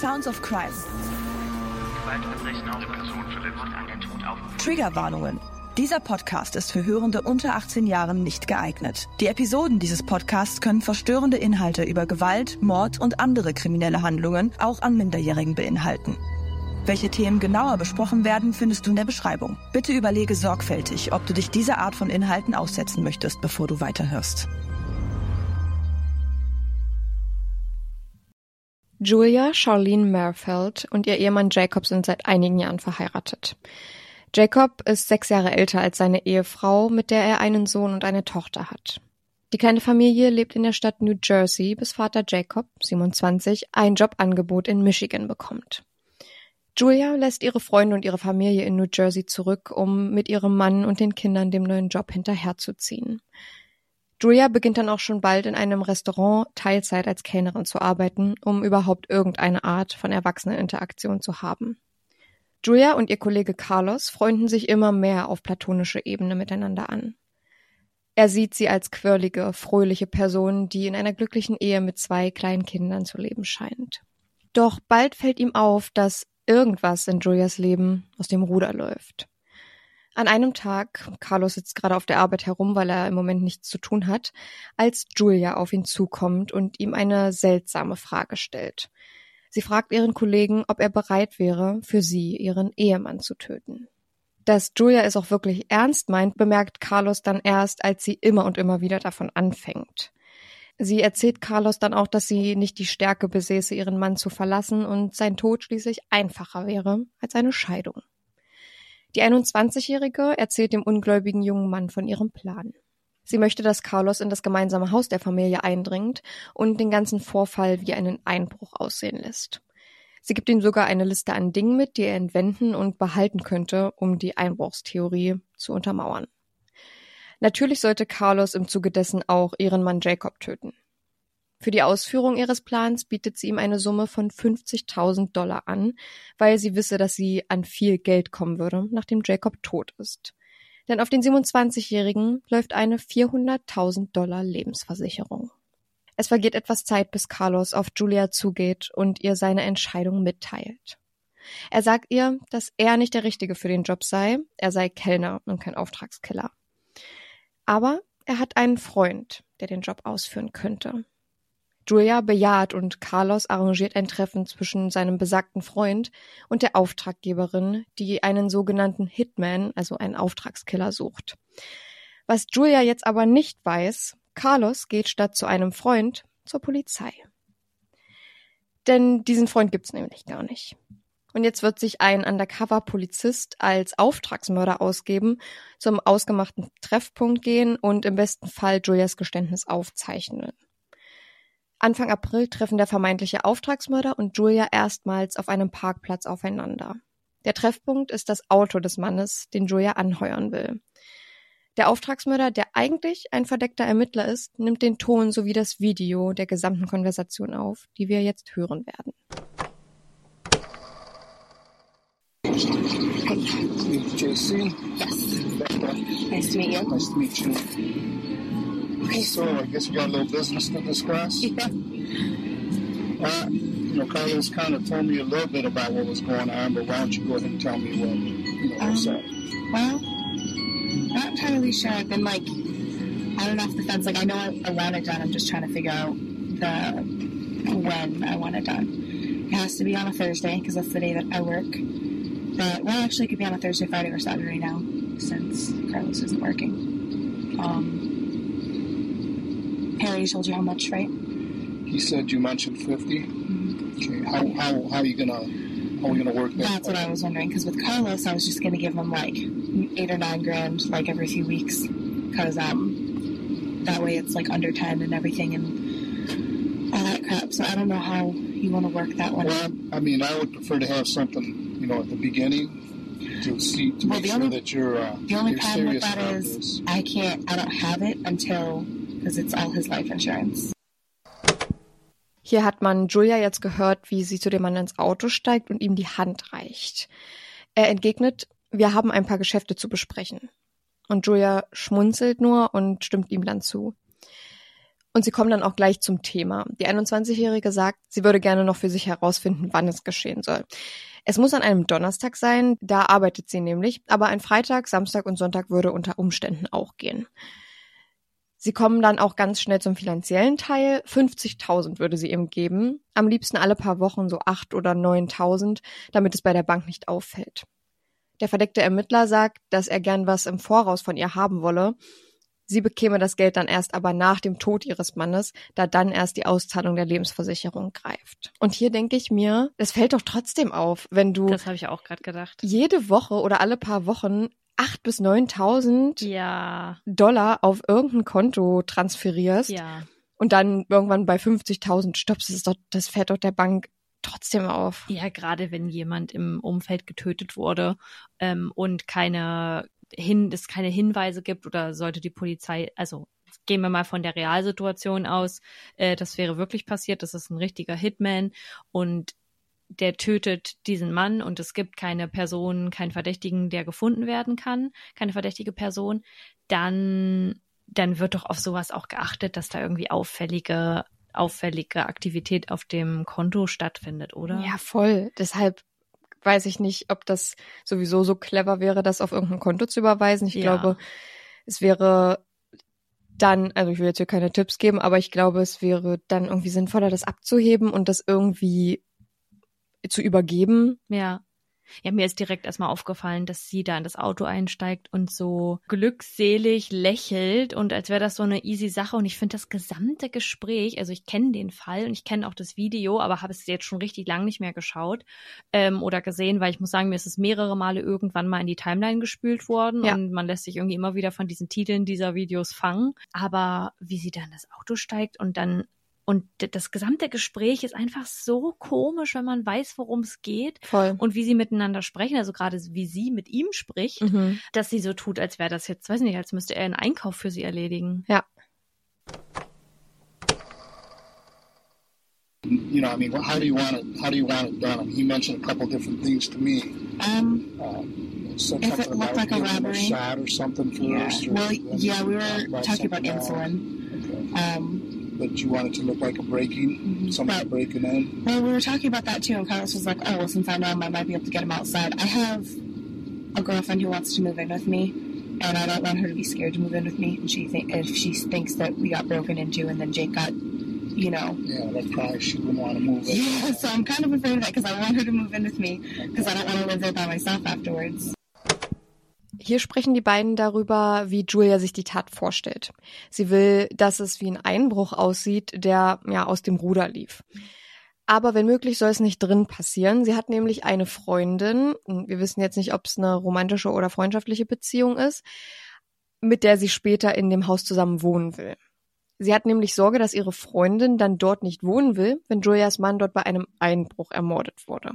Sounds of Crime. Triggerwarnungen. Dieser Podcast ist für Hörende unter 18 Jahren nicht geeignet. Die Episoden dieses Podcasts können verstörende Inhalte über Gewalt, Mord und andere kriminelle Handlungen auch an Minderjährigen beinhalten. Welche Themen genauer besprochen werden, findest du in der Beschreibung. Bitte überlege sorgfältig, ob du dich dieser Art von Inhalten aussetzen möchtest, bevor du weiterhörst. Julia Charlene Merfeld und ihr Ehemann Jacob sind seit einigen Jahren verheiratet. Jacob ist sechs Jahre älter als seine Ehefrau, mit der er einen Sohn und eine Tochter hat. Die kleine Familie lebt in der Stadt New Jersey, bis Vater Jacob, 27, ein Jobangebot in Michigan bekommt. Julia lässt ihre Freunde und ihre Familie in New Jersey zurück, um mit ihrem Mann und den Kindern dem neuen Job hinterherzuziehen. Julia beginnt dann auch schon bald in einem Restaurant Teilzeit als Kellnerin zu arbeiten, um überhaupt irgendeine Art von Erwachseneninteraktion zu haben. Julia und ihr Kollege Carlos freunden sich immer mehr auf platonische Ebene miteinander an. Er sieht sie als quirlige, fröhliche Person, die in einer glücklichen Ehe mit zwei kleinen Kindern zu leben scheint. Doch bald fällt ihm auf, dass irgendwas in Julias Leben aus dem Ruder läuft. An einem Tag, Carlos sitzt gerade auf der Arbeit herum, weil er im Moment nichts zu tun hat, als Julia auf ihn zukommt und ihm eine seltsame Frage stellt. Sie fragt ihren Kollegen, ob er bereit wäre, für sie ihren Ehemann zu töten. Dass Julia es auch wirklich ernst meint, bemerkt Carlos dann erst, als sie immer und immer wieder davon anfängt. Sie erzählt Carlos dann auch, dass sie nicht die Stärke besäße, ihren Mann zu verlassen und sein Tod schließlich einfacher wäre als eine Scheidung. Die 21-Jährige erzählt dem ungläubigen jungen Mann von ihrem Plan. Sie möchte, dass Carlos in das gemeinsame Haus der Familie eindringt und den ganzen Vorfall wie einen Einbruch aussehen lässt. Sie gibt ihm sogar eine Liste an Dingen mit, die er entwenden und behalten könnte, um die Einbruchstheorie zu untermauern. Natürlich sollte Carlos im Zuge dessen auch ihren Mann Jacob töten. Für die Ausführung ihres Plans bietet sie ihm eine Summe von 50.000 Dollar an, weil sie wisse, dass sie an viel Geld kommen würde, nachdem Jacob tot ist. Denn auf den 27-Jährigen läuft eine 400.000 Dollar Lebensversicherung. Es vergeht etwas Zeit, bis Carlos auf Julia zugeht und ihr seine Entscheidung mitteilt. Er sagt ihr, dass er nicht der Richtige für den Job sei, er sei Kellner und kein Auftragskiller. Aber er hat einen Freund, der den Job ausführen könnte. Julia bejaht und Carlos arrangiert ein Treffen zwischen seinem besagten Freund und der Auftraggeberin, die einen sogenannten Hitman, also einen Auftragskiller, sucht. Was Julia jetzt aber nicht weiß, Carlos geht statt zu einem Freund zur Polizei. Denn diesen Freund gibt's nämlich gar nicht. Und jetzt wird sich ein Undercover-Polizist als Auftragsmörder ausgeben, zum ausgemachten Treffpunkt gehen und im besten Fall Julias Geständnis aufzeichnen. Anfang April treffen der vermeintliche Auftragsmörder und Julia erstmals auf einem Parkplatz aufeinander. Der Treffpunkt ist das Auto des Mannes, den Julia anheuern will. Der Auftragsmörder, der eigentlich ein verdeckter Ermittler ist, nimmt den Ton sowie das Video der gesamten Konversation auf, die wir jetzt hören werden. Hey. JC? Yes. Nice to meet you. Nice to meet you. So, I guess you got a little business to discuss? Yeah. Uh, you know, Carlos kind of told me a little bit about what was going on, but why don't you go ahead and tell me what, you know, what's Um, up? Well, not entirely sure. I've been like on and off the fence. Like I know I, I want it done. I'm just trying to figure out the when I want it done. It has to be on a Thursday because that's the day that I work. But well, actually, it could be on a Thursday, Friday, or Saturday now since Carlos isn't working. Um, Harry told you how much, right? He said you mentioned 50. Okay, how, how, how are you gonna, how are we gonna work that? That's what I was wondering. Because with Carlos, I was just going to give him like eight or nine grand like every few weeks. Because um, that way it's like under 10 and everything and all that crap. So I don't know how you want to work that one. Well, I mean, I would prefer to have something, you know, at the beginning to see to Well, make the sure only- that you're uh, The only you're problem with that is this. I can't, I don't have it until, because it's all his life insurance. Hier hat man Julia jetzt gehört, wie sie zu dem Mann ins Auto steigt und ihm die Hand reicht. Er entgegnet, wir haben ein paar Geschäfte zu besprechen. Und Julia schmunzelt nur und stimmt ihm dann zu. Und sie kommen dann auch gleich zum Thema. Die 21-Jährige sagt, sie würde gerne noch für sich herausfinden, wann es geschehen soll. Es muss an einem Donnerstag sein, da arbeitet sie nämlich, aber ein Freitag, Samstag und Sonntag würde unter Umständen auch gehen. Sie kommen dann auch ganz schnell zum finanziellen Teil. 50.000 würde sie ihm geben. Am liebsten alle paar Wochen so 8 oder 9.000, damit es bei der Bank nicht auffällt. Der verdeckte Ermittler sagt, dass er gern was im Voraus von ihr haben wolle. Sie bekäme das Geld dann erst aber nach dem Tod ihres Mannes, da dann erst die Auszahlung der Lebensversicherung greift. Und hier denke ich mir, es fällt doch trotzdem auf, wenn du Das habe ich auch gerade gedacht. jede Woche oder alle paar Wochen 8 bis 9.000 Ja, Dollar auf irgendein Konto transferierst ja. und dann irgendwann bei 50.000 stoppst, das, doch, das fällt doch der Bank trotzdem auf. Ja, gerade wenn jemand im Umfeld getötet wurde ähm, und keine hin, es keine Hinweise gibt oder sollte die Polizei, also gehen wir mal von der Realsituation aus, äh, das wäre wirklich passiert, das ist ein richtiger Hitman und der tötet diesen Mann und es gibt keine Person, keinen Verdächtigen, der gefunden werden kann, keine verdächtige Person, dann, dann wird doch auf sowas auch geachtet, dass da irgendwie auffällige, auffällige Aktivität auf dem Konto stattfindet, oder? Ja, voll. Deshalb weiß ich nicht, ob das sowieso so clever wäre, das auf irgendein Konto zu überweisen. Ich Ja. glaube, es wäre dann, also ich will jetzt hier keine Tipps geben, aber ich glaube, es wäre dann irgendwie sinnvoller, das abzuheben und das irgendwie zu übergeben. Ja. Ja, mir ist direkt erstmal aufgefallen, dass sie da in das Auto einsteigt und so glückselig lächelt und als wäre das so eine easy Sache. Und ich finde das gesamte Gespräch, also ich kenne den Fall und ich kenne auch das Video, aber habe es jetzt schon richtig lang nicht mehr geschaut ähm, oder gesehen, weil ich muss sagen, mir ist es mehrere Male irgendwann mal in die Timeline gespült worden Ja. und man lässt sich irgendwie immer wieder von diesen Titeln dieser Videos fangen. Aber wie sie da in das Auto steigt und dann und das gesamte Gespräch ist einfach so komisch, wenn man weiß, worum es geht Voll. und wie sie miteinander sprechen, also gerade wie sie mit ihm spricht, Mhm. dass sie so tut, als wäre das jetzt, weiß nicht, als müsste er einen Einkauf für sie erledigen. Ja. You know, I mean, how do you want it? How do you want it done? I mean, he mentioned a couple different things to me. Um, Um, said If it looked like a robbery. shot or something yeah. first. or Well, yeah, we were talking about insulin. Okay. Um, But you want it to look like a breaking, Mhm. somebody Right. breaking in. well, we were talking about that too, and Carlos was like, "Oh, well, since I know him, I might be able to get him outside." I have a girlfriend who wants to move in with me, and I don't want her to be scared to move in with me. And she think if she thinks that we got broken into, and then Jake got, you know, Yeah, that's probably she wouldn't want to move in. yeah. So I'm kind of afraid of that because I want her to move in with me because I don't want to live there by myself afterwards. Hier sprechen die beiden darüber, wie Julia sich die Tat vorstellt. Sie will, dass es wie ein Einbruch aussieht, der ja aus dem Ruder lief. Aber wenn möglich soll es nicht drin passieren. Sie hat nämlich eine Freundin, wir wissen jetzt nicht, ob es eine romantische oder freundschaftliche Beziehung ist, mit der sie später in dem Haus zusammen wohnen will. Sie hat nämlich Sorge, dass ihre Freundin dann dort nicht wohnen will, wenn Julias Mann dort bei einem Einbruch ermordet wurde.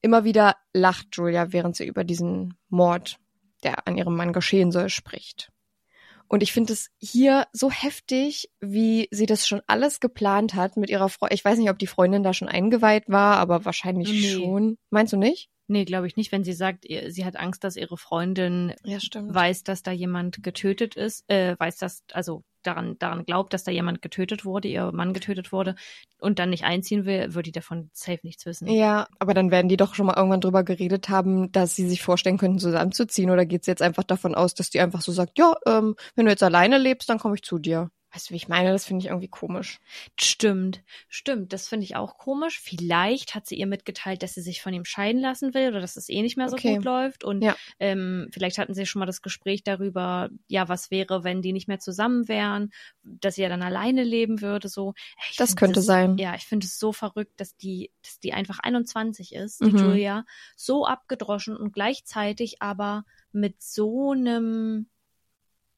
Immer wieder lacht Julia, während sie über diesen Mord, der an ihrem Mann geschehen soll, spricht. Und ich finde es hier so heftig, wie sie das schon alles geplant hat mit ihrer Freundin. Ich weiß nicht, ob die Freundin da schon eingeweiht war, aber wahrscheinlich Nee. schon. Meinst du nicht? Nee, glaube ich nicht, wenn sie sagt, ihr- sie hat Angst, dass ihre Freundin Ja, weiß, dass da jemand getötet ist, äh, weiß, dass, also daran, daran glaubt, dass da jemand getötet wurde, ihr Mann getötet wurde und dann nicht einziehen will, würde die davon safe nichts wissen. Ja, aber dann werden die doch schon mal irgendwann drüber geredet haben, dass sie sich vorstellen könnten, zusammenzuziehen. Oder geht's jetzt einfach davon aus, dass die einfach so sagt, ja, ähm, wenn du jetzt alleine lebst, dann komme ich zu dir. Weißt du, wie ich meine? Das finde ich irgendwie komisch. Stimmt, stimmt. Das finde ich auch komisch. Vielleicht hat sie ihr mitgeteilt, dass sie sich von ihm scheiden lassen will oder dass es eh nicht mehr so Okay. gut läuft. Und Ja. ähm, vielleicht hatten sie schon mal das Gespräch darüber, ja, was wäre, wenn die nicht mehr zusammen wären, dass sie ja dann alleine leben würde. So. Ich Das könnte sein. Ja, ich finde es so verrückt, dass die, dass die einfach 21 ist, die Mhm. Julia, so abgedroschen und gleichzeitig aber mit so einem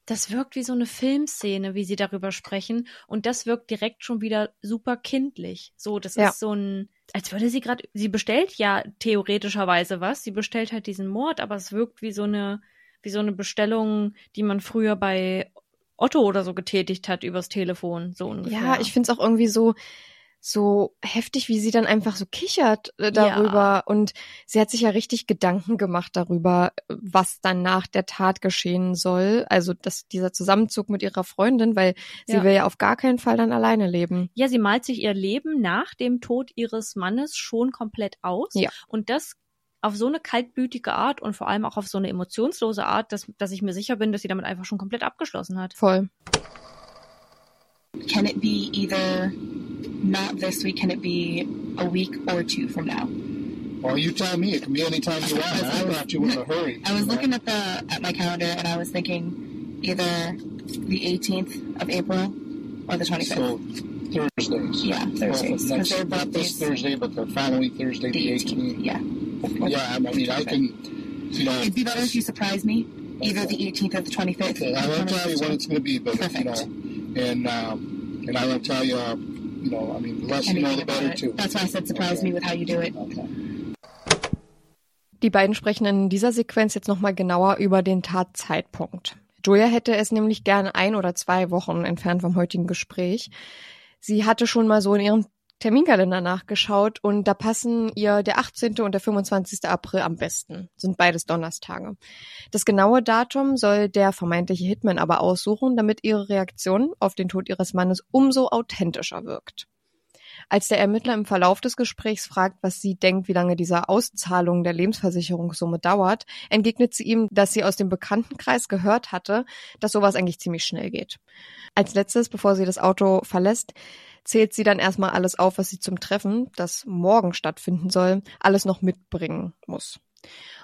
das wirkt wie so eine Filmszene, wie sie darüber sprechen. Und das wirkt direkt schon wieder super kindlich. So, das Ja. ist so ein, als würde sie gerade, sie bestellt ja theoretischerweise was. Sie bestellt halt diesen Mord, aber es wirkt wie so eine, wie so eine Bestellung, die man früher bei Otto oder so getätigt hat übers Telefon, so ungefähr. Ja, ich finde es auch irgendwie so so heftig, wie sie dann einfach so kichert äh, darüber. Und sie hat sich ja richtig Gedanken gemacht darüber, was dann nach der Tat geschehen soll. Also dass dieser Zusammenzug mit ihrer Freundin, weil sie Ja. will ja auf gar keinen Fall dann alleine leben. Ja, sie malt sich ihr Leben nach dem Tod ihres Mannes schon komplett aus. Ja. Und das auf so eine kaltblütige Art und vor allem auch auf so eine emotionslose Art, dass, dass ich mir sicher bin, dass sie damit einfach schon komplett abgeschlossen hat. Voll. Can it be either not this week? Can it be a week or two from now? Well, you tell me. It can be any time you want. I thought you were in a hurry. I was looking at the at my calendar and I was thinking either the 18th of April or the 25th. So Thursdays. Yeah, Thursdays, Well, 'cause they're not this. Thursday, but the following Thursday, the the 18th. 18th. Yeah. Yeah, I mean, I can, you know, It'd be better if you surprised me, either the 18th or the 25th. okay, I won't tell you when it's going to be, but you know, and um, and I won't tell you, uh, you know, I mean, the less you know, the better too. That's why I said surprise me with how you do it. Okay. Die beiden sprechen in dieser Sequenz jetzt nochmal genauer über den Tatzeitpunkt. Julia hätte es nämlich gern ein oder zwei Wochen entfernt vom heutigen Gespräch. Sie hatte schon mal so in ihrem Terminkalender nachgeschaut und da passen ihr der 18. und der 25. April am besten. Sind beides Donnerstage. Das genaue Datum soll der vermeintliche Hitman aber aussuchen, damit ihre Reaktion auf den Tod ihres Mannes umso authentischer wirkt. Als der Ermittler im Verlauf des Gesprächs fragt, was sie denkt, wie lange diese Auszahlung der Lebensversicherungssumme dauert, entgegnet sie ihm, dass sie aus dem Bekanntenkreis gehört hatte, dass sowas eigentlich ziemlich schnell geht. Als letztes, bevor sie das Auto verlässt, zählt sie dann erstmal alles auf, was sie zum Treffen, das morgen stattfinden soll, alles noch mitbringen muss.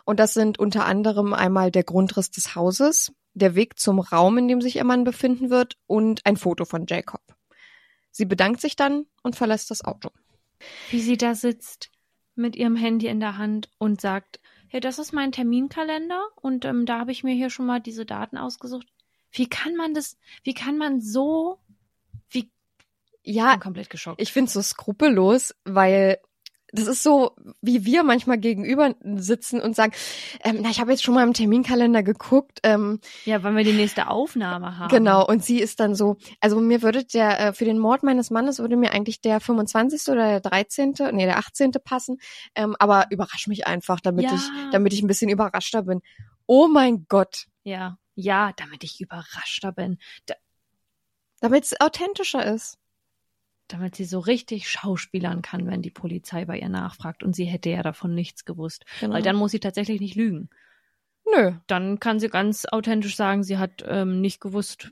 Und das sind unter anderem einmal der Grundriss des Hauses, der Weg zum Raum, in dem sich ihr Mann befinden wird und ein Foto von Jacob. Sie bedankt sich dann und verlässt das Auto. Wie sie da sitzt mit ihrem Handy in der Hand und sagt, ja, das ist mein Terminkalender und ähm, da habe ich mir hier schon mal diese Daten ausgesucht. Wie kann man das, wie kann man so, ich Ja, bin komplett geschockt. ich find's so skrupellos, weil das ist so, wie wir manchmal gegenüber sitzen und sagen, ähm, na, ich habe jetzt schon mal im Terminkalender geguckt, ähm, ja, weil wir die nächste Aufnahme haben. genau, und sie ist dann so, also mir würde der, äh, für den Mord meines Mannes würde mir eigentlich der 25. oder der 13., nee, der 18. passen, ähm, aber überrasch mich einfach, damit Ja. ich, damit ich ein bisschen überraschter bin. Oh mein Gott, Ja, ja, damit ich überraschter bin. Da, damit es authentischer ist. Damit sie so richtig schauspielern kann, wenn die Polizei bei ihr nachfragt. Und sie hätte ja davon nichts gewusst. Genau. Weil dann muss sie tatsächlich nicht lügen. Nö. Dann kann sie ganz authentisch sagen, sie hat ähm, nicht gewusst,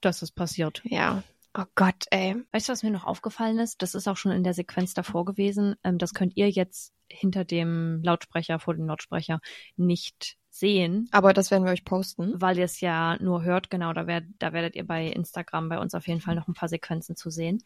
dass es passiert. Ja. Oh Gott, ey. Weißt du, was mir noch aufgefallen ist? Das ist auch schon in der Sequenz davor gewesen. Ähm, das könnt ihr jetzt hinter dem Lautsprecher, vor dem Lautsprecher nicht sehen, Aber das werden wir euch posten. weil ihr es ja nur hört. Genau, da, werd, da werdet ihr bei Instagram bei uns auf jeden Fall noch ein paar Sequenzen zu sehen.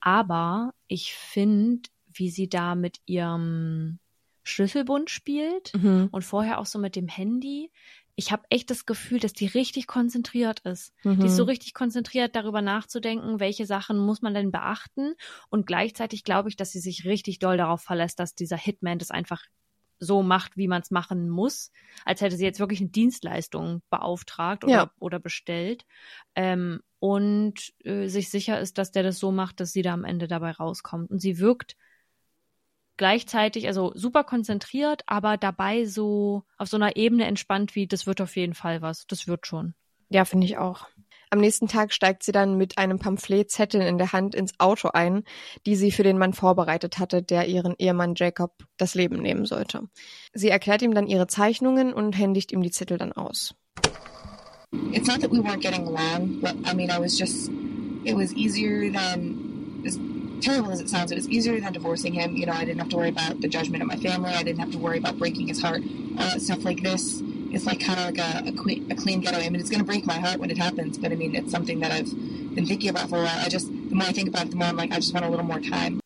Aber ich finde, wie sie da mit ihrem Schlüsselbund spielt Mhm. und vorher auch so mit dem Handy. Ich habe echt das Gefühl, dass die richtig konzentriert ist. Mhm. Die ist so richtig konzentriert, darüber nachzudenken, welche Sachen muss man denn beachten. Und gleichzeitig glaube ich, dass sie sich richtig doll darauf verlässt, dass dieser Hitman das einfach so macht, wie man es machen muss, als hätte sie jetzt wirklich eine Dienstleistung beauftragt oder, Ja. oder bestellt. Ähm, und äh, sich sicher ist, dass der das so macht, dass sie da am Ende dabei rauskommt. Und sie wirkt gleichzeitig, also super konzentriert, aber dabei so auf so einer Ebene entspannt wie, das wird auf jeden Fall was. Das wird schon. Ja, finde ich auch. Am nächsten Tag steigt sie dann mit einem Pamphletzettel in der Hand ins Auto ein, die sie für den Mann vorbereitet hatte, der ihren Ehemann Jacob das Leben nehmen sollte. Sie erklärt ihm dann ihre Zeichnungen und händigt ihm die Zettel dann aus. It's not that we weren't getting along, but I mean, I was just, it was easier than, as terrible as it sounds, it was easier than divorcing him. You know, I didn't have to worry about the judgment of my family. I didn't have to worry about breaking his heart. Uh, stuff like this, it's like kind of like a, a, que- a clean getaway. I mean, it's going to break my heart when it happens, but I mean, it's something that I've been thinking about for a while. I just, the more I think about it, the more I'm like, I just want a little more time.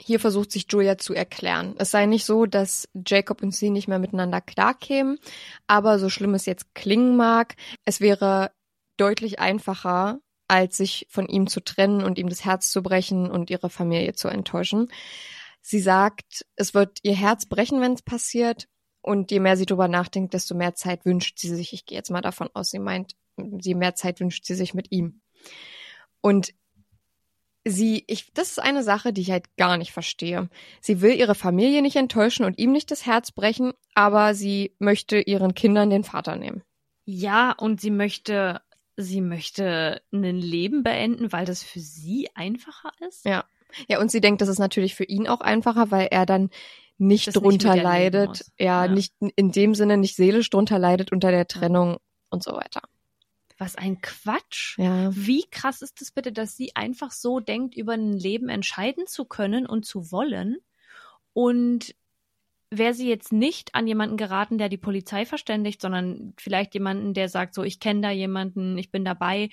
Hier versucht sich Julia zu erklären. Es sei nicht so, dass Jacob und sie nicht mehr miteinander klarkämen, aber so schlimm es jetzt klingen mag, es wäre deutlich einfacher, als sich von ihm zu trennen und ihm das Herz zu brechen und ihre Familie zu enttäuschen. Sie sagt, es wird ihr Herz brechen, wenn es passiert. Und je mehr sie darüber nachdenkt, desto mehr Zeit wünscht sie sich. Ich gehe jetzt mal davon aus, sie meint, je mehr Zeit wünscht sie sich mit ihm. Und sie, ich, das ist eine Sache, die ich halt gar nicht verstehe. Sie will ihre Familie nicht enttäuschen und ihm nicht das Herz brechen, aber sie möchte ihren Kindern den Vater nehmen. Ja, und sie möchte, sie möchte ein Leben beenden, weil das für sie einfacher ist. Ja. Ja, und sie denkt, das ist natürlich für ihn auch einfacher, weil er dann nicht Das nicht drunter leben leidet, ja, Ja. nicht in dem Sinne nicht seelisch drunter leidet unter der Trennung und so weiter. Was ein Quatsch. Ja. Wie krass ist es bitte, dass sie einfach so denkt, über ein Leben entscheiden zu können und zu wollen? Und wäre sie jetzt nicht an jemanden geraten, der die Polizei verständigt, sondern vielleicht jemanden, der sagt, so, ich kenne da jemanden, ich bin dabei.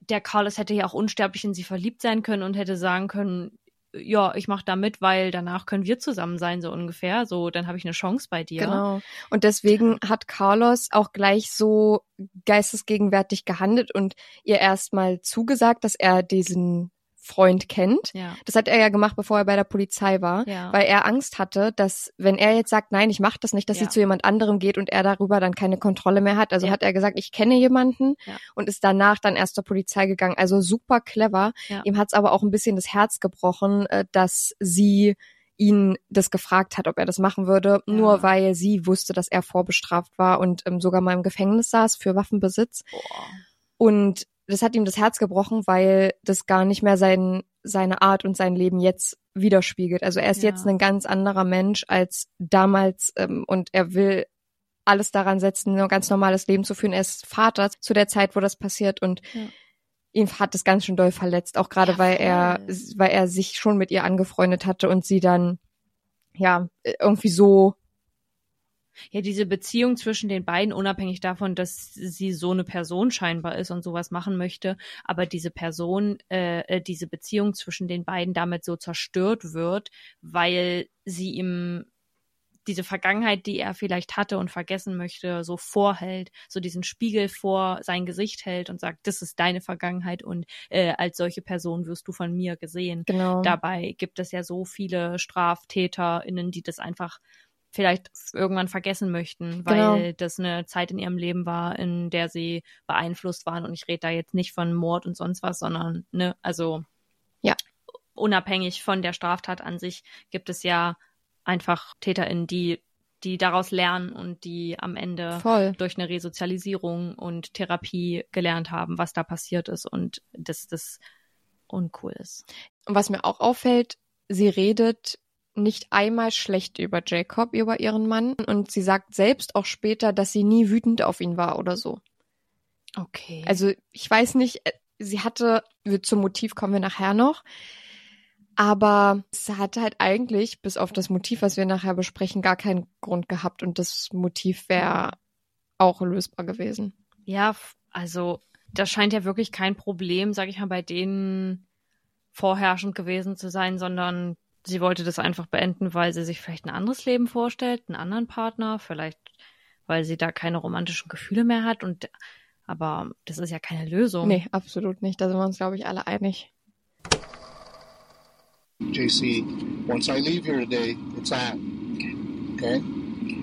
Der Carlos hätte ja auch unsterblich in sie verliebt sein können und hätte sagen können, ja, ich mache da mit, weil danach können wir zusammen sein, so ungefähr. So, dann habe ich eine Chance bei dir. Genau. Und deswegen hat Carlos auch gleich so geistesgegenwärtig gehandelt und ihr erstmal zugesagt, dass er diesen Freund kennt. Ja. Das hat er ja gemacht, bevor er bei der Polizei war, Ja. weil er Angst hatte, dass wenn er jetzt sagt, nein, ich mache das nicht, dass Ja. sie zu jemand anderem geht und er darüber dann keine Kontrolle mehr hat. Also hat er gesagt, ich kenne jemanden Ja. und ist danach dann erst zur Polizei gegangen. Also super clever. Ja. Ihm hat es aber auch ein bisschen das Herz gebrochen, äh, dass sie ihn das gefragt hat, ob er das machen würde, Ja. nur weil sie wusste, dass er vorbestraft war und ähm, sogar mal im Gefängnis saß für Waffenbesitz. Boah. Und das hat ihm das Herz gebrochen, weil das gar nicht mehr sein, seine Art und sein Leben jetzt widerspiegelt. Also er ist Ja. jetzt ein ganz anderer Mensch als damals ähm, und er will alles daran setzen, ein ganz normales Leben zu führen. Er ist Vater zu der Zeit, wo das passiert und Ja. ihn hat das ganz schön doll verletzt, auch gerade Ja, weil er, weil er sich schon mit ihr angefreundet hatte und sie dann ja irgendwie so Ja, diese Beziehung zwischen den beiden, unabhängig davon, dass sie so eine Person scheinbar ist und sowas machen möchte, aber diese Person, äh, äh, diese Beziehung zwischen den beiden damit so zerstört wird, weil sie ihm diese Vergangenheit, die er vielleicht hatte und vergessen möchte, so vorhält, so diesen Spiegel vor sein Gesicht hält und sagt, das ist deine Vergangenheit und äh, als solche Person wirst du von mir gesehen. genau Dabei gibt es ja so viele StraftäterInnen, die das einfach vielleicht irgendwann vergessen möchten, weil Genau. das eine Zeit in ihrem Leben war, in der sie beeinflusst waren. Und ich rede da jetzt nicht von Mord und sonst was, sondern, ne, also Ja. unabhängig von der Straftat an sich gibt es ja einfach TäterInnen, die, die daraus lernen und die am Ende voll. durch eine Resozialisierung und Therapie gelernt haben, was da passiert ist und dass das uncool ist. Und was mir auch auffällt, sie redet nicht einmal schlecht über Jacob, über ihren Mann. Und sie sagt selbst auch später, dass sie nie wütend auf ihn war oder so. Okay. Also ich weiß nicht, äh, sie hatte, zum Motiv kommen wir nachher noch. Aber es hatte halt eigentlich, bis auf das Motiv, was wir nachher besprechen, gar keinen Grund gehabt. Und das Motiv wäre auch lösbar gewesen. Ja, also das scheint ja wirklich kein Problem, sag ich mal, bei denen vorherrschend gewesen zu sein, sondern sie wollte das einfach beenden, weil sie sich vielleicht ein anderes Leben vorstellt, einen anderen Partner, vielleicht weil sie da keine romantischen Gefühle mehr hat und aber das ist ja keine Lösung. Nee, absolut nicht. Da sind wir uns, glaube ich, alle einig. JC, once I leave here today, it's on. Okay?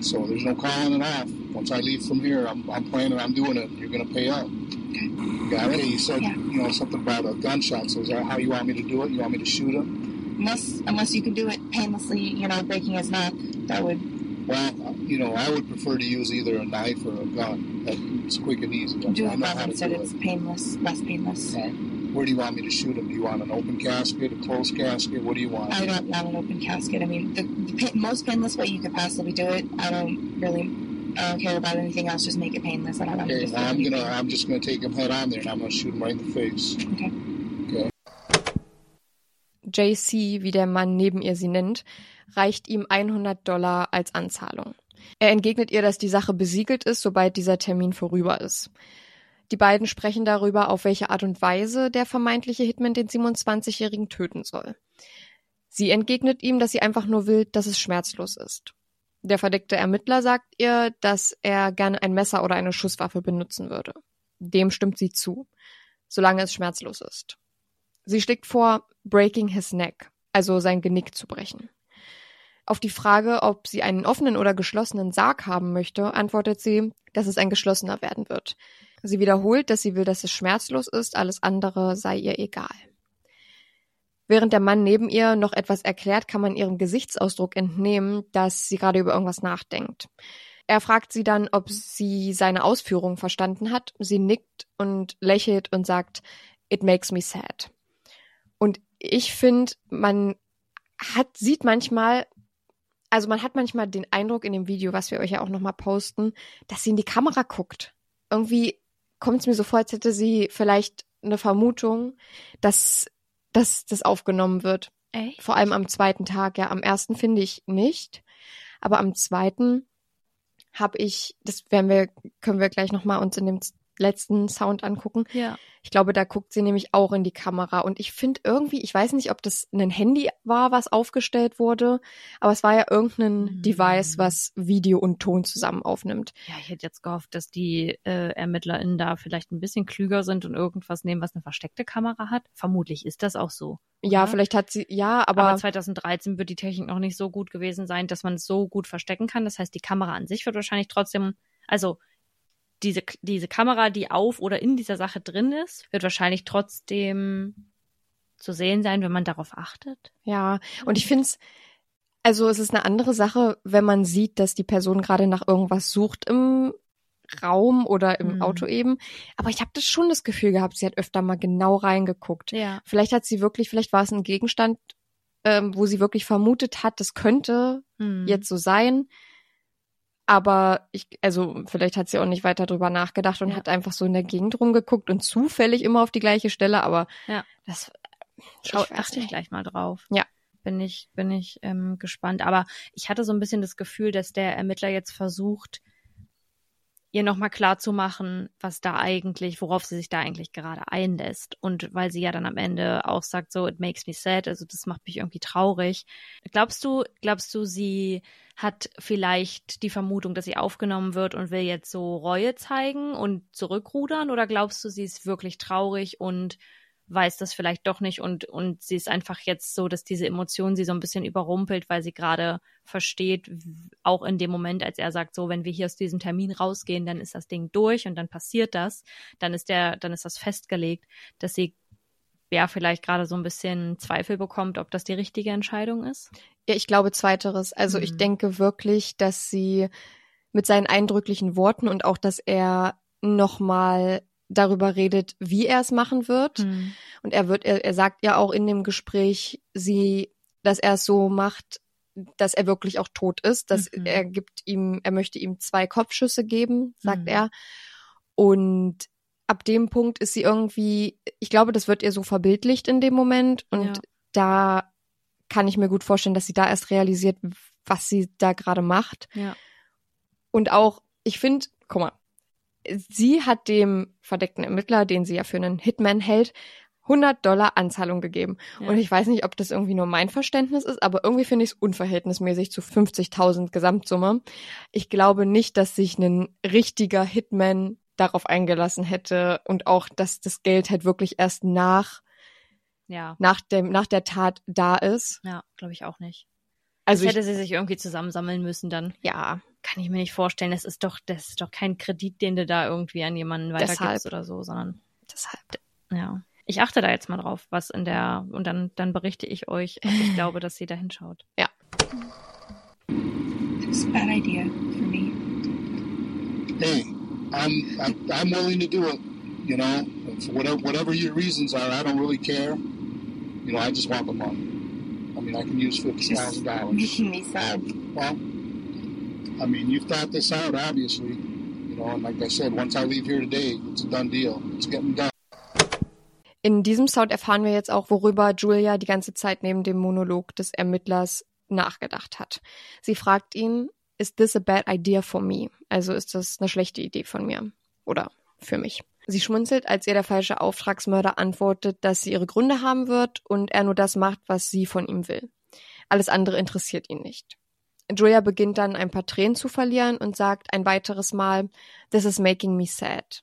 So there's no calling it off. Once I leave from here, I'm, I'm planning on doing it. You're going to pay up. Got it? You said, Yeah. you know, something about a gunshot. So is that how you want me to do it? You want me to shoot him? Unless, unless you can do it painlessly, you know, breaking his neck, that would. Well, you know, I would prefer to use either a knife or a gun. That's quick and easy. Do I a know gun how to instead. It's it. painless, less painless. Where do you want me to shoot him? Do you want an open casket, a closed casket? What do you want? I don't want an open casket. I mean, the, the most painless way you could possibly do it. I don't really, I don't care about anything else. Just make it painless. I don't want to Okay, just. I'm gonna. I'm just gonna take him head on there, and I'm gonna shoot him right in the face. Okay. JC, wie der Mann neben ihr sie nennt, reicht ihm 100 Dollar als Anzahlung. Er entgegnet ihr, dass die Sache besiegelt ist, sobald dieser Termin vorüber ist. Die beiden sprechen darüber, auf welche Art und Weise der vermeintliche Hitman den 27-Jährigen töten soll. Sie entgegnet ihm, dass sie einfach nur will, dass es schmerzlos ist. Der verdeckte Ermittler sagt ihr, dass er gerne ein Messer oder eine Schusswaffe benutzen würde. Dem stimmt sie zu, solange es schmerzlos ist. Sie schlägt vor, breaking his neck, also sein Genick zu brechen. Auf die Frage, ob sie einen offenen oder geschlossenen Sarg haben möchte, antwortet sie, dass es ein geschlossener werden wird. Sie wiederholt, dass sie will, dass es schmerzlos ist, alles andere sei ihr egal. Während der Mann neben ihr noch etwas erklärt, kann man ihrem Gesichtsausdruck entnehmen, dass sie gerade über irgendwas nachdenkt. Er fragt sie dann, ob sie seine Ausführungen verstanden hat. Sie nickt und lächelt und sagt, It makes me sad. Und ich finde, man hat, sieht manchmal, also man hat manchmal den Eindruck in dem Video, was wir euch ja auch nochmal posten, dass sie in die Kamera guckt. Irgendwie kommt es mir so vor, als hätte sie vielleicht eine Vermutung, dass, dass das aufgenommen wird. Echt? Vor allem am zweiten Tag, ja. Am ersten finde ich nicht. Aber am zweiten habe ich, das werden wir, können wir gleich nochmal uns in dem letzten Sound angucken. Ja. Ich glaube, da guckt sie nämlich auch in die Kamera. Und ich finde irgendwie, ich weiß nicht, ob das ein Handy war, was aufgestellt wurde, aber es war ja irgendein Mhm. Device, was Video und Ton zusammen aufnimmt. Ja, ich hätte jetzt gehofft, dass die äh, ErmittlerInnen da vielleicht ein bisschen klüger sind und irgendwas nehmen, was eine versteckte Kamera hat. Vermutlich ist das auch so. Ja, Ja. vielleicht hat sie, ja, Aber, aber, 2013 wird die Technik noch nicht so gut gewesen sein, dass man es so gut verstecken kann. Das heißt, die Kamera an sich wird wahrscheinlich trotzdem, also diese, diese Kamera, die auf oder in dieser Sache drin ist, wird wahrscheinlich trotzdem zu sehen sein, wenn man darauf achtet. ja. Und ich finde es, also es ist eine andere Sache, wenn man sieht, dass die Person gerade nach irgendwas sucht im Raum oder im Mhm. Auto eben. Aber ich habe das schon das Gefühl gehabt, sie hat öfter mal genau reingeguckt. Ja. Vielleicht hat sie wirklich, vielleicht war es ein Gegenstand, ähm, wo sie wirklich vermutet hat, das könnte Hm. jetzt so sein. Aber ich, also vielleicht hat sie auch nicht weiter drüber nachgedacht und Ja. hat einfach so in der Gegend rumgeguckt und zufällig immer auf die gleiche Stelle. Aber Ja. das Schau, achte ich gleich mal drauf. Ja. Bin ich, bin ich ähm, gespannt. Aber ich hatte so ein bisschen das Gefühl, dass der Ermittler jetzt versucht, ihr nochmal klar zu machen, was da eigentlich, worauf sie sich da eigentlich gerade einlässt. Und weil sie ja dann am Ende auch sagt, so, it makes me sad, also das macht mich irgendwie traurig. Glaubst du, glaubst du, sie hat vielleicht die Vermutung, dass sie aufgenommen wird und will jetzt so Reue zeigen und zurückrudern? Oder glaubst du, sie ist wirklich traurig und weiß das vielleicht doch nicht und, und sie ist einfach jetzt so, dass diese Emotion sie so ein bisschen überrumpelt, weil sie gerade versteht, auch in dem Moment, als er sagt, so, wenn wir hier aus diesem Termin rausgehen, dann ist das Ding durch und dann passiert das, dann ist der, dann ist das festgelegt, dass sie ja vielleicht gerade so ein bisschen Zweifel bekommt, ob das die richtige Entscheidung ist. Ja, ich glaube zweiteres. Also ich Mhm. denke wirklich, dass sie mit seinen eindrücklichen Worten und auch, dass er nochmal darüber redet, wie er es machen wird. Hm. Und er wird, er, er sagt ja auch in dem Gespräch, sie, dass er es so macht, dass er wirklich auch tot ist, dass Mhm. er gibt ihm, er möchte ihm zwei Kopfschüsse geben, sagt Mhm. er. Und ab dem Punkt ist sie irgendwie, ich glaube, das wird ihr so verbildlicht in dem Moment. Und Ja. da kann ich mir gut vorstellen, dass sie da erst realisiert, was sie da gerade macht. Ja. Und auch, ich finde, guck mal, sie hat dem verdeckten Ermittler, den sie ja für einen Hitman hält, 100 Dollar Anzahlung gegeben. Ja. Und ich weiß nicht, ob das irgendwie nur mein Verständnis ist, aber irgendwie finde ich es unverhältnismäßig zu 50.000 Gesamtsumme. Ich glaube nicht, dass sich ein richtiger Hitman darauf eingelassen hätte und auch, dass das Geld halt wirklich erst nach, Ja. nach dem, nach der Tat da ist. Ja, glaube ich auch nicht. Also das ich, hätte sie sich irgendwie zusammensammeln müssen dann. ja, Kann ich mir nicht vorstellen. Das ist doch, das ist doch kein Kredit, den du da irgendwie an jemanden Deshalb. weitergibst oder so, sondern deshalb. ja. Ich achte da jetzt mal drauf, was in der, und dann, dann berichte ich euch, ob ich glaube, dass sie da hinschaut. It's a bad idea for me. Hey, I'm, I'm I'm willing to do it. You know, for whatever whatever your reasons are, I don't really care. You know, I just want the money. I mean, I can use fifty thousand dollars. making me sad. Well, I mean, you've thought this out, obviously. You know, and like I said, once I leave here today, it's a done deal. It's getting done. In diesem Sound erfahren wir jetzt auch, worüber Julia die ganze Zeit neben dem Monolog des Ermittlers nachgedacht hat. Sie fragt ihn, is this a bad idea for me? Also ist das eine schlechte Idee von mir oder für mich? Sie schmunzelt, als ihr der falsche Auftragsmörder antwortet, dass sie ihre Gründe haben wird und er nur das macht, was sie von ihm will. Alles andere interessiert ihn nicht. Julia beginnt dann ein paar Tränen zu verlieren und sagt ein weiteres Mal, This is making me sad.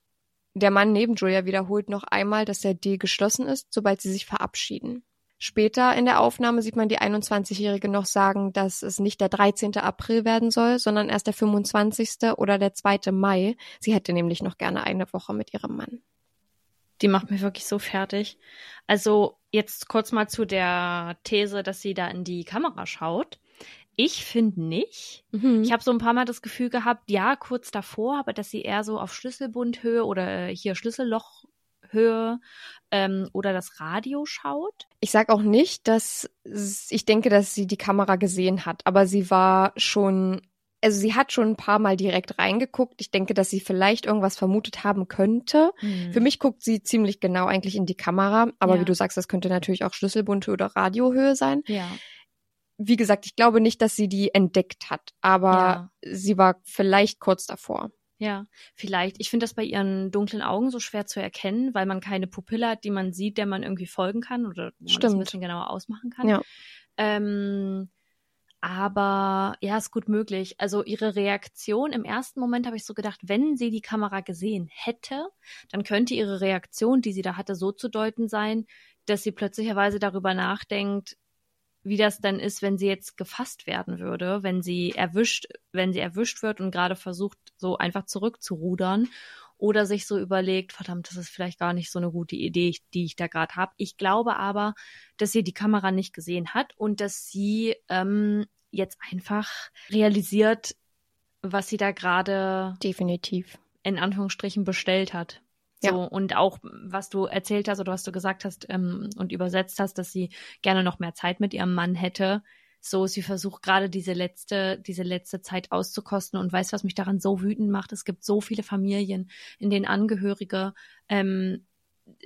Der Mann neben Julia wiederholt noch einmal, dass der Deal geschlossen ist, sobald sie sich verabschieden. Später in der Aufnahme sieht man die 21-Jährige noch sagen, dass es nicht der 13. April werden soll, sondern erst der 25. oder der 2. Mai. Sie hätte nämlich noch gerne eine Woche mit ihrem Mann. Die macht mir wirklich so fertig. Also jetzt kurz mal zu der These, dass sie da in die Kamera schaut. Ich finde nicht. Mhm. Ich habe so ein paar Mal das Gefühl gehabt, ja, kurz davor, aber dass sie eher so auf Schlüsselbundhöhe oder hier Schlüssellochhöhe ähm, oder das Radio schaut. Ich sag auch nicht, dass ich denke, dass sie die Kamera gesehen hat, aber sie war schon also sie hat schon ein paar Mal direkt reingeguckt. Ich denke, dass sie vielleicht irgendwas vermutet haben könnte. Hm. Für mich guckt sie ziemlich genau eigentlich in die Kamera, aber Ja. wie du sagst, das könnte natürlich auch Schlüsselbunte oder Radiohöhe sein. Ja. Wie gesagt, ich glaube nicht, dass sie die entdeckt hat, aber sie war vielleicht kurz davor. Ja, vielleicht. Ich finde das bei ihren dunklen Augen so schwer zu erkennen, weil man keine Pupille hat, die man sieht, der man irgendwie folgen kann oder wo man das ein bisschen genauer ausmachen kann. Ja. Ähm, aber ja, ist gut möglich. Also ihre Reaktion im ersten Moment habe ich so gedacht, wenn sie die Kamera gesehen hätte, dann könnte ihre Reaktion, die sie da hatte, so zu deuten sein, dass sie plötzlicherweise darüber nachdenkt, wie das dann ist, wenn sie jetzt gefasst werden würde, wenn sie erwischt, wenn sie erwischt wird und gerade versucht, so einfach zurückzurudern oder sich so überlegt, verdammt, das ist vielleicht gar nicht so eine gute Idee, die ich da gerade habe. Ich glaube aber, dass sie die Kamera nicht gesehen hat und dass sie ähm, jetzt einfach realisiert, was sie da gerade Definitiv. in Anführungsstrichen bestellt hat. So, Ja. und auch, was du erzählt hast oder was du gesagt hast ähm, und übersetzt hast, dass sie gerne noch mehr Zeit mit ihrem Mann hätte. So, sie versucht gerade diese letzte, diese letzte Zeit auszukosten und weiß, was mich daran so wütend macht. Es gibt so viele Familien, in denen Angehörige ähm,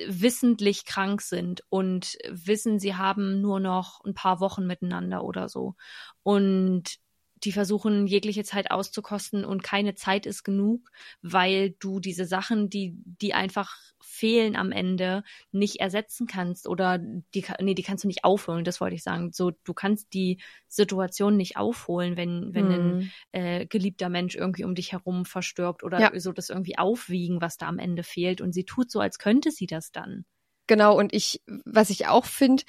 wissentlich krank sind und wissen, sie haben nur noch ein paar Wochen miteinander oder so. Und die versuchen, jegliche Zeit auszukosten und keine Zeit ist genug, weil du diese Sachen, die, die einfach fehlen am Ende, nicht ersetzen kannst oder die, nee, die kannst du nicht aufholen, das wollte ich sagen. So, du kannst die Situation nicht aufholen, wenn, wenn ein Hm. äh, geliebter Mensch irgendwie um dich herum verstirbt oder Ja. so das irgendwie aufwiegen, was da am Ende fehlt. Und sie tut so, als könnte sie das dann. Genau, und ich, was ich auch finde,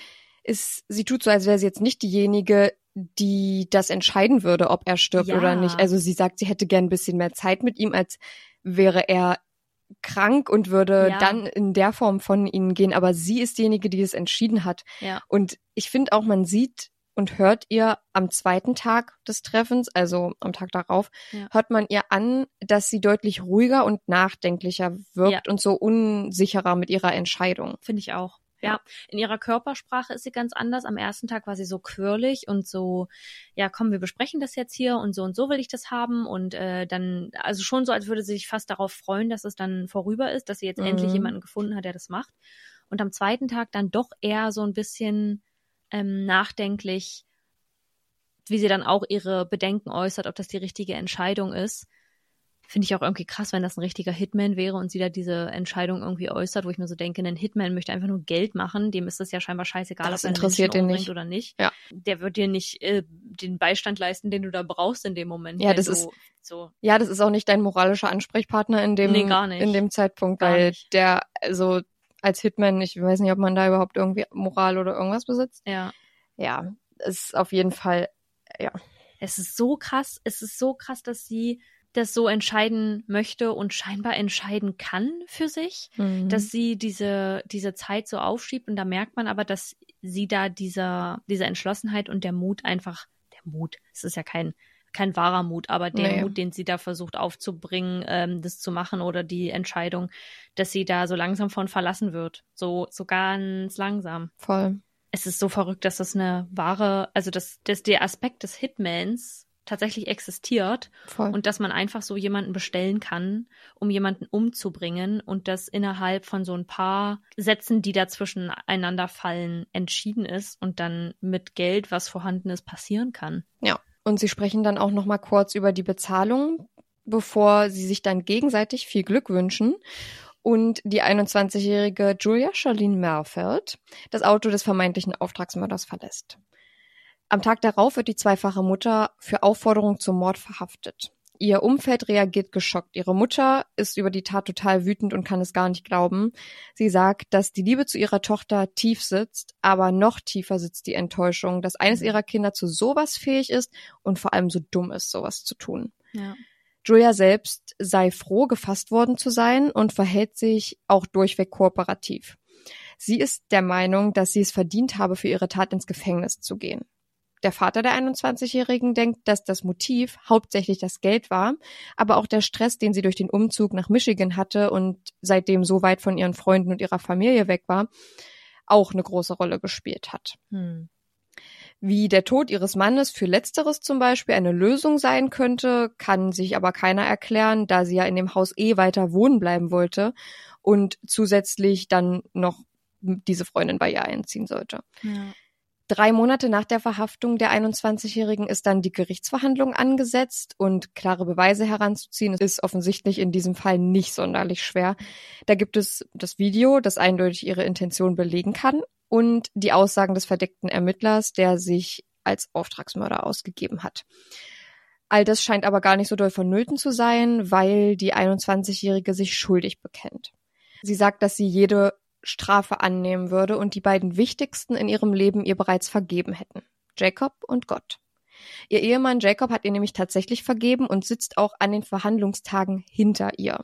ist, sie tut so, als wäre sie jetzt nicht diejenige, die das entscheiden würde, ob er stirbt Ja. oder nicht. Also sie sagt, sie hätte gern ein bisschen mehr Zeit mit ihm, als wäre er krank und würde Ja. dann in der Form von ihnen gehen. Aber sie ist diejenige, die es entschieden hat. Ja. Und ich finde auch, man sieht und hört ihr am zweiten Tag des Treffens, also am Tag darauf, Ja. hört man ihr an, dass sie deutlich ruhiger und nachdenklicher wirkt und so unsicherer mit ihrer Entscheidung. Finde ich auch. Ja. In ihrer Körpersprache ist sie ganz anders. Am ersten Tag war sie so quirlig und so, ja, komm, wir besprechen das jetzt hier und so und so will ich das haben und äh, dann, also schon so, als würde sie sich fast darauf freuen, dass es dann vorüber ist, dass sie jetzt Mhm. endlich jemanden gefunden hat, der das macht. Und am zweiten Tag dann doch eher so ein bisschen ähm, nachdenklich, wie sie dann auch ihre Bedenken äußert, ob das die richtige Entscheidung ist. Finde ich auch irgendwie krass, wenn das ein richtiger Hitman wäre und sie da diese Entscheidung irgendwie äußert, wo ich mir so denke, ein Hitman möchte einfach nur Geld machen, dem ist das ja scheinbar scheißegal, Das ob er interessiert umbringt nicht. oder nicht. Ja. Der wird dir nicht äh, den Beistand leisten, den du da brauchst in dem Moment. Ja, das ist- so. Ja, das ist auch nicht dein moralischer Ansprechpartner in dem, Nee, in dem Zeitpunkt, Gar weil nicht. der, also als Hitman, ich weiß nicht, ob man da überhaupt irgendwie Moral oder irgendwas besitzt. Ja. Ja, ist auf jeden Fall, ja. Es ist so krass, es ist so krass, dass sie das so entscheiden möchte und scheinbar entscheiden kann für sich. Mhm. dass sie diese, diese Zeit so aufschiebt und da merkt man aber, dass sie da dieser, diese Entschlossenheit und der Mut einfach, der Mut, es ist ja kein, kein wahrer Mut, aber der Nee. Mut, den sie da versucht aufzubringen, ähm, das zu machen oder die Entscheidung, dass sie da so langsam von verlassen wird. So, so ganz langsam. voll. Es ist so verrückt, dass das eine wahre, also dass, dass der Aspekt des Hitmans tatsächlich existiert Voll. und dass man einfach so jemanden bestellen kann, um jemanden umzubringen und das innerhalb von so ein paar Sätzen, die dazwischen einander fallen, entschieden ist und dann mit Geld, was vorhanden ist, passieren kann. Ja. Und sie sprechen dann auch noch mal kurz über die Bezahlung, bevor sie sich dann gegenseitig viel Glück wünschen. Und die 21-jährige Julia Charlene Merfeld das Auto des vermeintlichen Auftragsmörders verlässt. Am Tag darauf wird die zweifache Mutter für Aufforderung zum Mord verhaftet. Ihr Umfeld reagiert geschockt. Ihre Mutter ist über die Tat total wütend und kann es gar nicht glauben. Sie sagt, dass die Liebe zu ihrer Tochter tief sitzt, aber noch tiefer sitzt die Enttäuschung, dass eines ihrer Kinder zu sowas fähig ist und vor allem so dumm ist, sowas zu tun. Ja. Julia selbst sei froh, gefasst worden zu sein und verhält sich auch durchweg kooperativ. Sie ist der Meinung, dass sie es verdient habe, für ihre Tat ins Gefängnis zu gehen. Der Vater der 21-Jährigen denkt, dass das Motiv hauptsächlich das Geld war, aber auch der Stress, den sie durch den Umzug nach Michigan hatte und seitdem so weit von ihren Freunden und ihrer Familie weg war, auch eine große Rolle gespielt hat. Hm. Wie der Tod ihres Mannes für letzteres zum Beispiel eine Lösung sein könnte, kann sich aber keiner erklären, da sie ja in dem Haus eh weiter wohnen bleiben wollte und zusätzlich dann noch diese Freundin bei ihr einziehen sollte. Ja. Drei Monate nach der Verhaftung der 21-Jährigen ist dann die Gerichtsverhandlung angesetzt und klare Beweise heranzuziehen ist offensichtlich in diesem Fall nicht sonderlich schwer. Da gibt es das Video, das eindeutig ihre Intention belegen kann und die Aussagen des verdeckten Ermittlers, der sich als Auftragsmörder ausgegeben hat. All das scheint aber gar nicht so doll vonnöten zu sein, weil die 21-Jährige sich schuldig bekennt. Sie sagt, dass sie jede Strafe annehmen würde und die beiden wichtigsten in ihrem Leben ihr bereits vergeben hätten. Jacob und Gott. Ihr Ehemann Jacob hat ihr nämlich tatsächlich vergeben und sitzt auch an den Verhandlungstagen hinter ihr.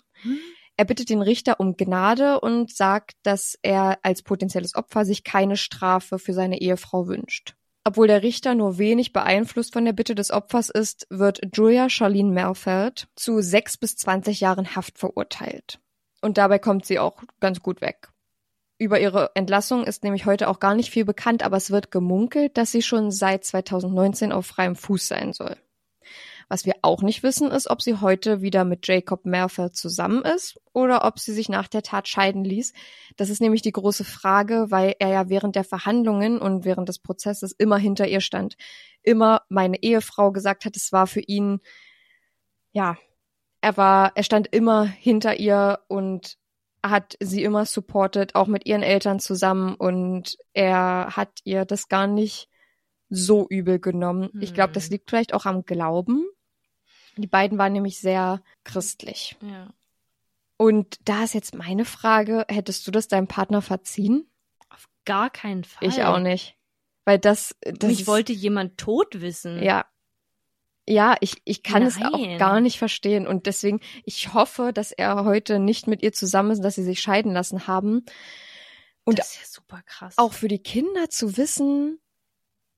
Er bittet den Richter um Gnade und sagt, dass er als potenzielles Opfer sich keine Strafe für seine Ehefrau wünscht. Obwohl der Richter nur wenig beeinflusst von der Bitte des Opfers ist, wird Julia Charlene Melfeld zu sechs bis zwanzig Jahren Haft verurteilt. Und dabei kommt sie auch ganz gut weg. Über ihre Entlassung ist nämlich heute auch gar nicht viel bekannt, aber es wird gemunkelt, dass sie schon seit 2019 auf freiem Fuß sein soll. Was wir auch nicht wissen, ist, ob sie heute wieder mit Jacob Merfeld zusammen ist oder ob sie sich nach der Tat scheiden ließ. Das ist nämlich die große Frage, weil er ja während der Verhandlungen und während des Prozesses immer hinter ihr stand. Immer meine Ehefrau gesagt hat, es war für ihn, ja, er war, er stand immer hinter ihr und hat sie immer supportet, auch mit ihren Eltern zusammen und er hat ihr das gar nicht so übel genommen. Ich glaube, das Hm. liegt vielleicht auch am Glauben. Die beiden waren nämlich sehr christlich. Ja. Und da ist jetzt meine Frage, hättest du das deinem Partner verziehen? Auf gar keinen Fall. Ich auch nicht. Weil das, das Mich wollte jemand tot wissen. Ja. Ja, ich, ich kann es auch Nein. gar nicht verstehen. Und deswegen, ich hoffe, dass er heute nicht mit ihr zusammen ist, dass sie sich scheiden lassen haben. Und das ist ja super krass. auch für die Kinder zu wissen,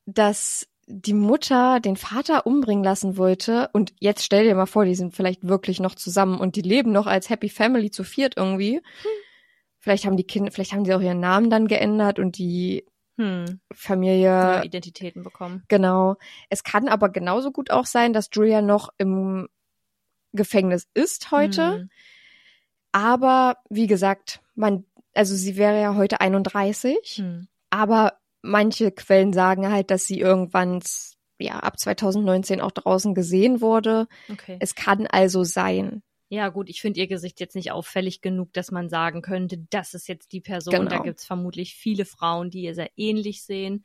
dass die Mutter den Vater umbringen lassen wollte. Und jetzt stell dir mal vor, die sind vielleicht wirklich noch zusammen und die leben noch als Happy Family zu viert irgendwie. Vielleicht haben die Kinder, vielleicht haben sie auch ihren Namen dann geändert und die hm. Familie neue Identitäten bekommen. Genau. Es kann aber genauso gut auch sein, dass Julia noch im Gefängnis ist heute. Hm. Aber wie gesagt, man, also sie wäre ja heute 31, Hm. aber manche Quellen sagen halt, dass sie irgendwann ja ab 2019 auch draußen gesehen wurde. Okay. Es kann also sein. Ja, gut, ich finde ihr Gesicht jetzt nicht auffällig genug, dass man sagen könnte, das ist jetzt die Person. Da Genau. gibt's vermutlich viele Frauen, die ihr sehr ähnlich sehen.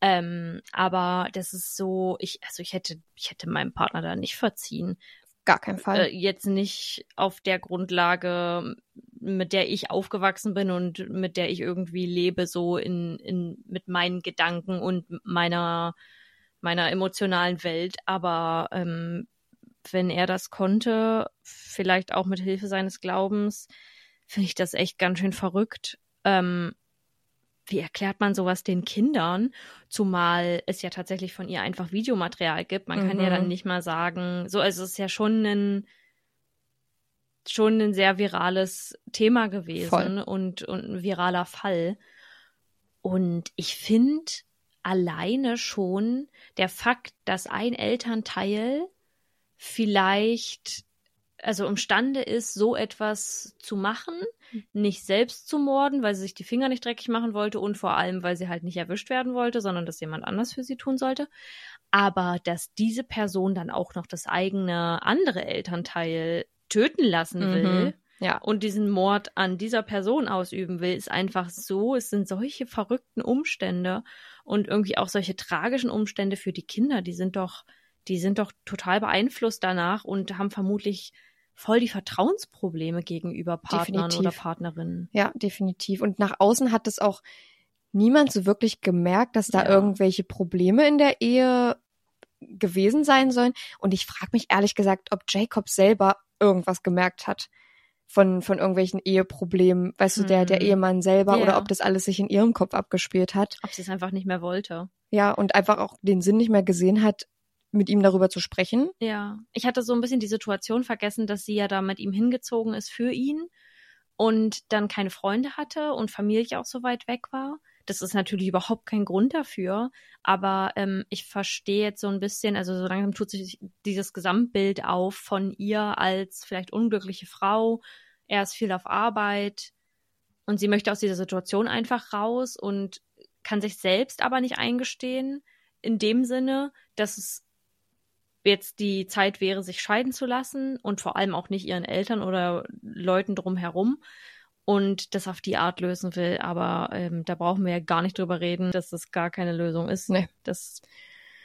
Ähm, aber das ist so, ich, also ich hätte, ich hätte meinem Partner da nicht verziehen. Gar kein Fall. Äh, jetzt nicht auf der Grundlage, mit der ich aufgewachsen bin und mit der ich irgendwie lebe, so in, in mit meinen Gedanken und meiner meiner emotionalen Welt. Aber ähm, wenn er das konnte, vielleicht auch mit Hilfe seines Glaubens, finde ich das echt ganz schön verrückt. Ähm, wie erklärt man sowas den Kindern? Zumal es ja tatsächlich von ihr einfach Videomaterial gibt. Man kann ja Mhm. dann nicht mal sagen, so, also es ist ja schon ein schon ein sehr virales Thema gewesen Voll. und, und ein viraler Fall. Und ich finde alleine schon der Fakt, dass ein Elternteil vielleicht also imstande ist, so etwas zu machen, nicht selbst zu morden, weil sie sich die Finger nicht dreckig machen wollte und vor allem, weil sie halt nicht erwischt werden wollte, sondern das jemand anders für sie tun sollte. Aber dass diese Person dann auch noch das eigene andere Elternteil töten lassen will, Mhm. Ja. und diesen Mord an dieser Person ausüben will, ist einfach so, es sind solche verrückten Umstände und irgendwie auch solche tragischen Umstände für die Kinder, die sind doch, die sind doch total beeinflusst danach und haben vermutlich voll die Vertrauensprobleme gegenüber Partnern Definitiv. oder Partnerinnen. Ja, definitiv. Und nach außen hat es auch niemand so wirklich gemerkt, dass da Ja. irgendwelche Probleme in der Ehe gewesen sein sollen. Und ich frage mich ehrlich gesagt, ob Jacob selber irgendwas gemerkt hat von, von irgendwelchen Eheproblemen. Weißt du, der, der Hm. Ehemann selber Ja. oder ob das alles sich in ihrem Kopf abgespielt hat. Ob sie es einfach nicht mehr wollte. Ja, und einfach auch den Sinn nicht mehr gesehen hat, mit ihm darüber zu sprechen. Ja, ich hatte so ein bisschen die Situation vergessen, dass sie ja da mit ihm hingezogen ist für ihn und dann keine Freunde hatte und Familie auch so weit weg war. Das ist natürlich überhaupt kein Grund dafür, aber ähm, ich verstehe jetzt so ein bisschen, also so langsam tut sich dieses Gesamtbild auf von ihr als vielleicht unglückliche Frau. Er ist viel auf Arbeit und sie möchte aus dieser Situation einfach raus und kann sich selbst aber nicht eingestehen, in dem Sinne, dass es jetzt die Zeit wäre, sich scheiden zu lassen und vor allem auch nicht ihren Eltern oder Leuten drumherum und das auf die Art lösen will. Aber ähm, da brauchen wir ja gar nicht drüber reden, dass das gar keine Lösung ist. Nee. Das,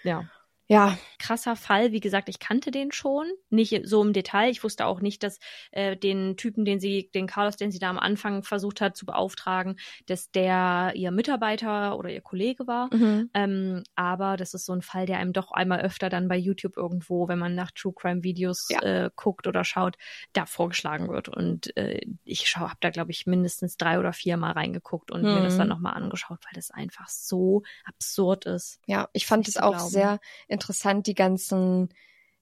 ja. Ja, Krasser Fall. Wie gesagt, ich kannte den schon. Nicht so im Detail. Ich wusste auch nicht, dass äh, den Typen, den sie, den Carlos, den sie da am Anfang versucht hat zu beauftragen, dass der ihr Mitarbeiter oder ihr Kollege war. mhm. Ähm, aber das ist so ein Fall, der einem doch einmal öfter dann bei YouTube irgendwo, wenn man nach True Crime Videos Ja. äh, guckt oder schaut, da vorgeschlagen wird. Und äh, ich schau, habe da glaube ich mindestens drei oder vier Mal reingeguckt und mir das Mhm. dann nochmal angeschaut, weil das einfach so absurd ist. Ja, ich fand es auch glauben. sehr interessant, die ganzen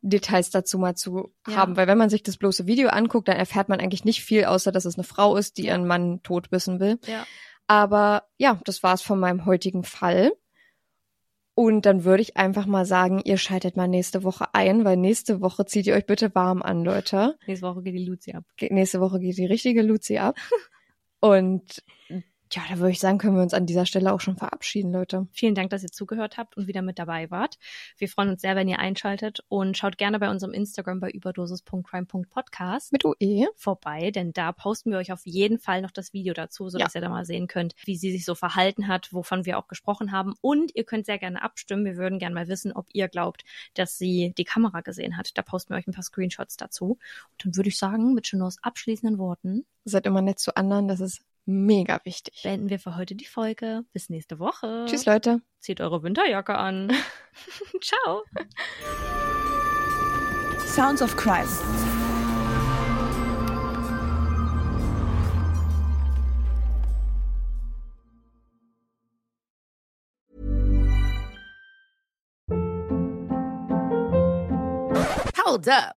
Details dazu mal zu Ja. haben, weil wenn man sich das bloße Video anguckt, dann erfährt man eigentlich nicht viel, außer dass es eine Frau ist, die ihren Mann tot wissen will. Ja. Aber ja, das war's von meinem heutigen Fall. Und dann würde ich einfach mal sagen, ihr schaltet mal nächste Woche ein, weil nächste Woche zieht ihr euch bitte warm an, Leute. Nächste Woche geht die Luzi ab. Nächste Woche geht die richtige Luzi ab. Und ja, da würde ich sagen, können wir uns an dieser Stelle auch schon verabschieden, Leute. Vielen Dank, dass ihr zugehört habt und wieder mit dabei wart. Wir freuen uns sehr, wenn ihr einschaltet und schaut gerne bei unserem Instagram bei überdosis.crime.podcast Mit UE. vorbei, denn da posten wir euch auf jeden Fall noch das Video dazu, sodass ihr da mal sehen könnt, wie sie sich so verhalten hat, wovon wir auch gesprochen haben. Und ihr könnt sehr gerne abstimmen. Wir würden gerne mal wissen, ob ihr glaubt, dass sie die Kamera gesehen hat. Da posten wir euch ein paar Screenshots dazu. Und dann würde ich sagen, mit Chanors abschließenden Worten Seid immer nett zu anderen, das ist mega wichtig. beenden wir für heute die Folge. Bis nächste Woche. Tschüss, Leute. Zieht eure Winterjacke an. Ciao. Sounds of Crime. Hold up.